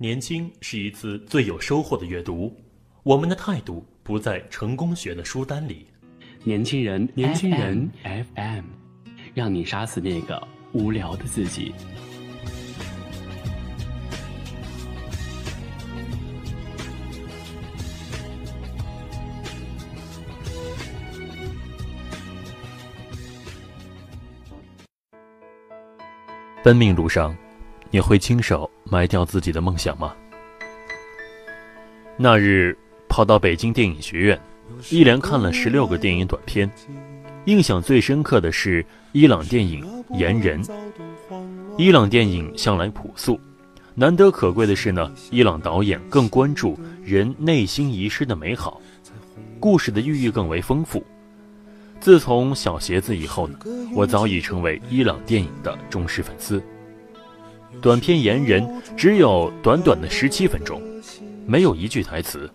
年轻是一次最有收获的阅读，我们的态度不在成功学的书单里。年轻人，年轻人 FM，让你杀死那个无聊的自己。奔命路上。你会亲手埋掉自己的梦想吗？那日跑到北京电影学院，一连看了十六个电影短片，印象最深刻的是伊朗电影《岩人》。伊朗电影向来朴素，难得可贵的是呢，伊朗导演更关注人内心遗失的美好，故事的寓意更为丰富。自从小鞋子以后呢，我早已成为伊朗电影的忠实粉丝。短片《言人》只有短短的十七分钟，没有一句台词，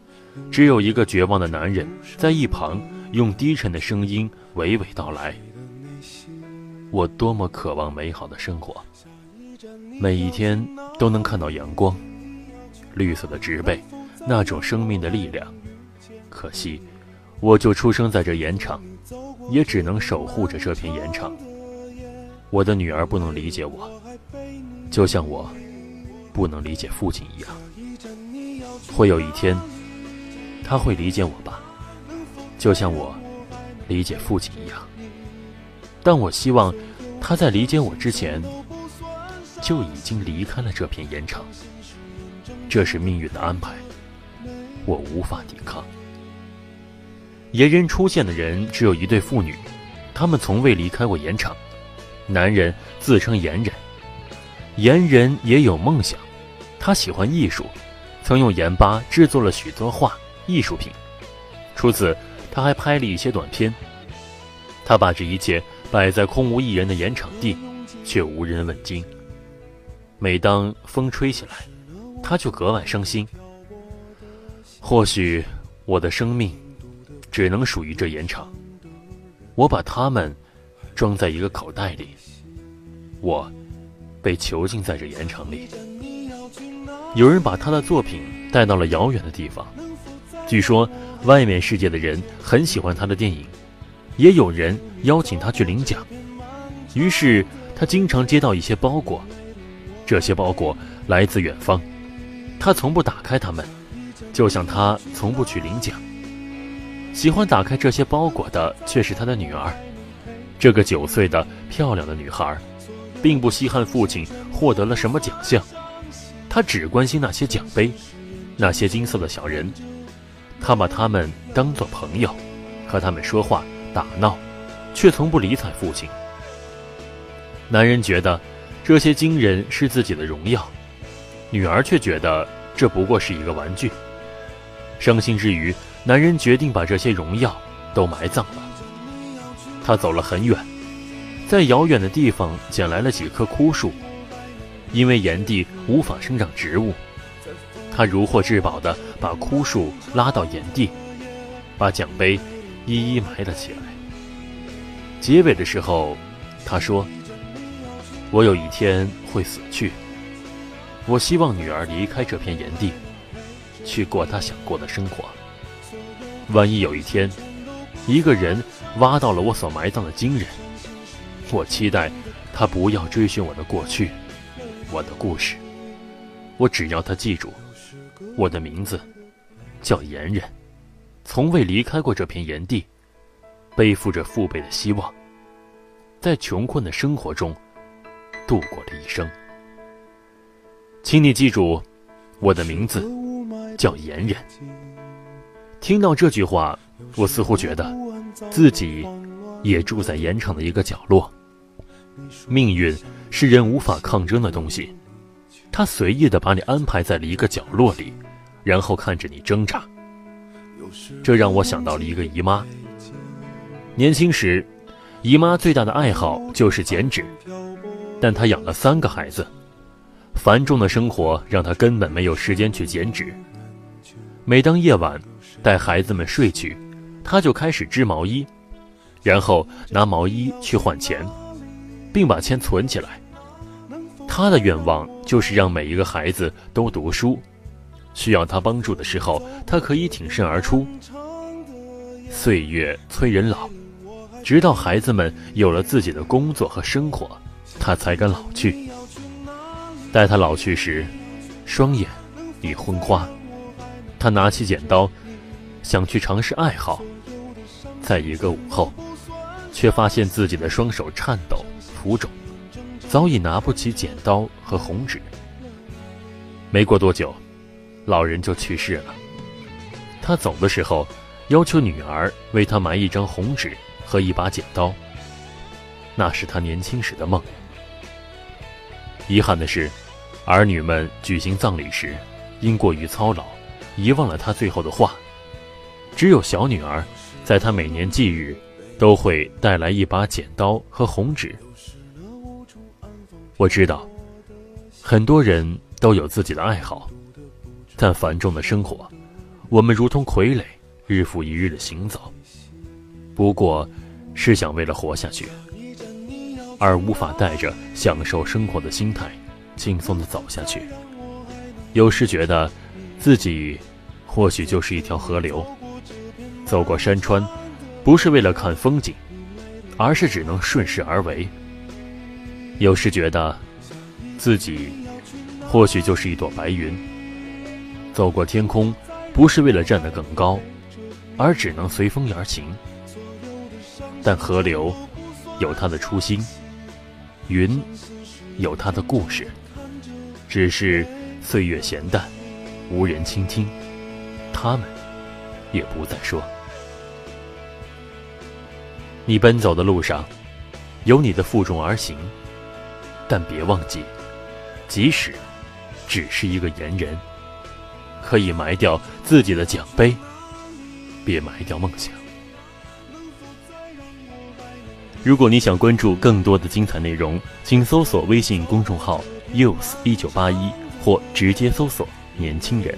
只有一个绝望的男人在一旁用低沉的声音娓娓道来：“我多么渴望美好的生活，每一天都能看到阳光，绿色的植被，那种生命的力量。可惜，我就出生在这盐场，也只能守护着这片盐场。我的女儿不能理解我。”就像我不能理解父亲一样，会有一天他会理解我吧？就像我理解父亲一样。但我希望他在理解我之前就已经离开了这片盐场。这是命运的安排，我无法抵抗。盐人出现的人只有一对父女，他们从未离开过盐场。男人自称盐人。岩人也有梦想，他喜欢艺术，曾用盐巴制作了许多画艺术品。除此，他还拍了一些短片。他把这一切摆在空无一人的盐场地，却无人问津。每当风吹起来，他就格外伤心。或许我的生命只能属于这盐场，我把它们装在一个口袋里，我。被囚禁在这盐城里，有人把他的作品带到了遥远的地方。据说，外面世界的人很喜欢他的电影，也有人邀请他去领奖。于是，他经常接到一些包裹，这些包裹来自远方，他从不打开它们，就像他从不去领奖。喜欢打开这些包裹的却是他的女儿，这个九岁的漂亮的女孩。并不稀罕父亲获得了什么奖项，他只关心那些奖杯，那些金色的小人。他把他们当作朋友，和他们说话打闹，却从不理睬父亲。男人觉得这些金人是自己的荣耀，女儿却觉得这不过是一个玩具。伤心之余，男人决定把这些荣耀都埋葬了。他走了很远。在遥远的地方捡来了几棵枯树，因为炎帝无法生长植物，他如获至宝地把枯树拉到炎帝，把奖杯一一埋了起来。结尾的时候，他说：“我有一天会死去，我希望女儿离开这片炎地，去过她想过的生活。万一有一天，一个人挖到了我所埋葬的金人。”我期待他不要追寻我的过去，我的故事。我只要他记住，我的名字叫严人，从未离开过这片炎地，背负着父辈的希望，在穷困的生活中度过了一生。请你记住，我的名字叫严人。听到这句话，我似乎觉得自己也住在盐场的一个角落。命运是人无法抗争的东西，他随意的把你安排在了一个角落里，然后看着你挣扎。这让我想到了一个姨妈。年轻时，姨妈最大的爱好就是剪纸，但她养了三个孩子，繁重的生活让她根本没有时间去剪纸。每当夜晚带孩子们睡去，她就开始织毛衣，然后拿毛衣去换钱。并把钱存起来。他的愿望就是让每一个孩子都读书，需要他帮助的时候，他可以挺身而出。岁月催人老，直到孩子们有了自己的工作和生活，他才敢老去。待他老去时，双眼已昏花。他拿起剪刀，想去尝试爱好，在一个午后，却发现自己的双手颤抖、浮肿。早已拿不起剪刀和红纸。没过多久，老人就去世了。他走的时候，要求女儿为他买一张红纸和一把剪刀。那是他年轻时的梦。遗憾的是，儿女们举行葬礼时，因过于操劳，遗忘了他最后的话。只有小女儿，在他每年忌日，都会带来一把剪刀和红纸。我知道，很多人都有自己的爱好，但繁重的生活，我们如同傀儡，日复一日的行走，不过是想为了活下去，而无法带着享受生活的心态，轻松的走下去。有时觉得，自己或许就是一条河流，走过山川，不是为了看风景，而是只能顺势而为。有时觉得，自己或许就是一朵白云，走过天空，不是为了站得更高，而只能随风而行。但河流有它的初心，云有它的故事，只是岁月闲淡，无人倾听，他们也不再说。你奔走的路上，有你的负重而行。但别忘记，即使只是一个言人，可以埋掉自己的奖杯，别埋掉梦想。如果你想关注更多的精彩内容，请搜索微信公众号 “youth 一九八一”或直接搜索“年轻人”。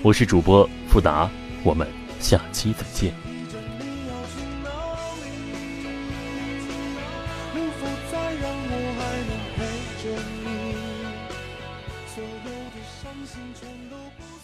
我是主播富达，我们下期再见。心全都不